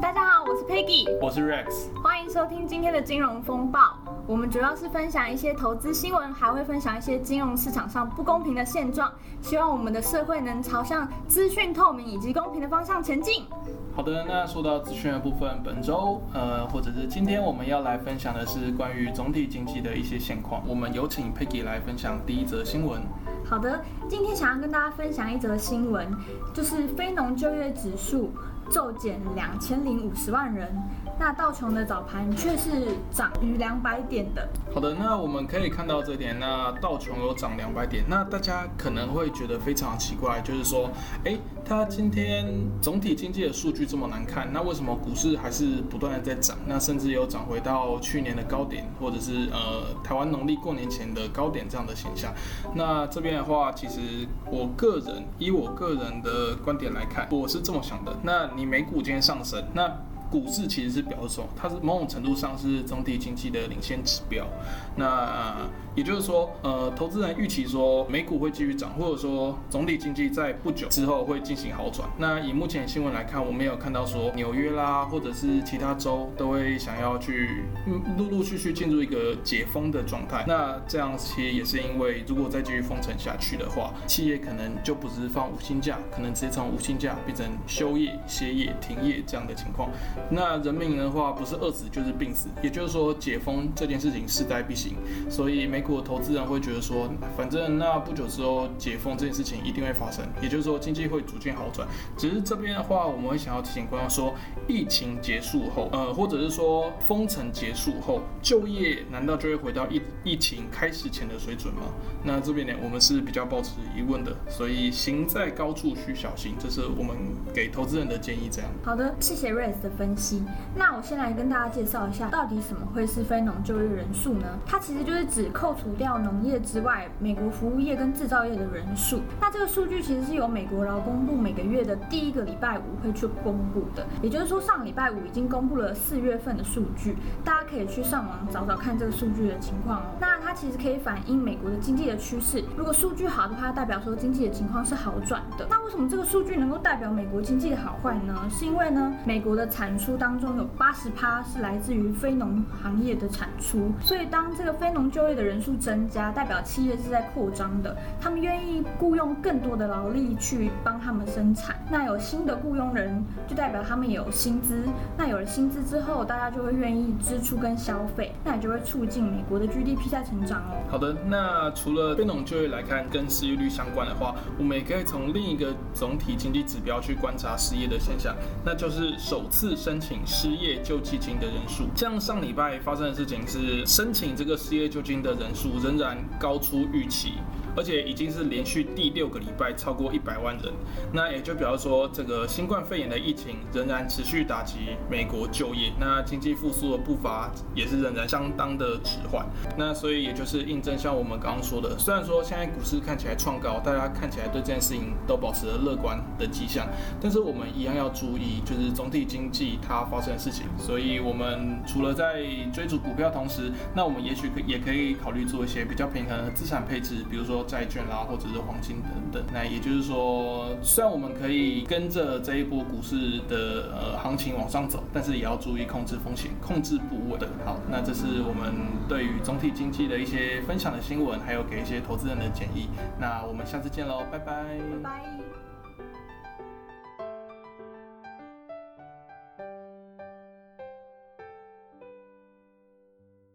Peggy，我是 Rex，欢迎收听今天的金融风暴。我们主要是分享一些投资新闻，还会分享一些金融市场上不公平的现状。希望我们的社会能朝向资讯透明以及公平的方向前进。好的，那说到资讯的部分，本周呃，或者是今天我们要来分享的是关于总体经济的一些现况。我们有请 Peggy 来分享第一则新闻。好的，今天想要跟大家分享一则新闻，就是非农就业指数。骤减两千零五十万人，那道琼的早盘却是涨逾两百点的。好的，那我们可以看到这点，那道琼有涨两百点，那大家可能会觉得非常奇怪，就是说，诶，它今天总体经济的数据这么难看，那为什么股市还是不断的在涨？那甚至有涨回到去年的高点，或者是呃台湾农历过年前的高点这样的现象。那这边的话，其实我个人以我个人的观点来看，我是这么想的。那你美股今天上升，那股市其实是表示？它是某种程度上是总体经济的领先指标。那也就是说，呃，投资人预期说美股会继续涨，或者说总体经济在不久之后会进行好转。那以目前的新闻来看，我们有看到说纽约啦，或者是其他州都会想要去陆陆续续进入一个解封的状态。那这样其实也是因为，如果再继续封城下去的话，企业可能就不是放无薪假，可能直接从无薪假变成休业、歇业、停业这样的情况。那人民的话，不是饿死就是病死。也就是说，解封这件事情势在必行，所以美股的投资人会觉得说，反正那不久之后解封这件事情一定会发生，也就是说经济会逐渐好转。只是这边的话，我们会想要提醒观众说，疫情结束后，呃，或者是说封城结束后，就业难道就会回到疫疫情开始前的水准吗？那这边呢，我们是比较抱持疑问的。所以行在高处需小心，这是我们给投资人的建议。这样。好的，谢谢 Rex 的分析。那我先来跟大家介绍一下，到底什么会是非农就业人数呢？它其实就是指扣除掉农业之外，美国服务业跟制造业的人数。那这个数据其实是由美国劳工部每个月的第一个礼拜五会去公布的。也就是说，上礼拜五已经公布了四月份的数据，大家可以去上网找找看这个数据的情况哦。那其实可以反映美国的经济的趋势。如果数据好的话，代表说经济的情况是好转的。那为什么这个数据能够代表美国经济的好坏呢？是因为呢，美国的产出当中有八十趴是来自于非农行业的产出，所以当这个非农就业的人数增加，代表企业是在扩张的，他们愿意雇佣更多的劳力去帮他们生产。那有新的雇佣人，就代表他们有薪资。那有了薪资之后，大家就会愿意支出跟消费，那也就会促进美国的 GDP 在成好的，那除了非农就业来看，跟失业率相关的话，我们也可以从另一个总体经济指标去观察失业的现象，那就是首次申请失业救济金的人数。像上礼拜发生的事情是，申请这个失业救济金的人数仍然高出预期。而且已经是连续第六个礼拜超过一百万人，那也就表示说，这个新冠肺炎的疫情仍然持续打击美国就业，那经济复苏的步伐也是仍然相当的迟缓。那所以也就是印证像我们刚刚说的，虽然说现在股市看起来创高，大家看起来对这件事情都保持了乐观的迹象，但是我们一样要注意，就是总体经济它发生的事情。所以我们除了在追逐股票同时，那我们也许可也可以考虑做一些比较平衡的资产配置，比如说。债券啦，或者是黄金等等。那也就是说，虽然我们可以跟着这一波股市的呃行情往上走，但是也要注意控制风险，控制不稳的。好，那这是我们对于总体经济的一些分享的新闻，还有给一些投资人的建议。那我们下次见喽，拜。拜拜。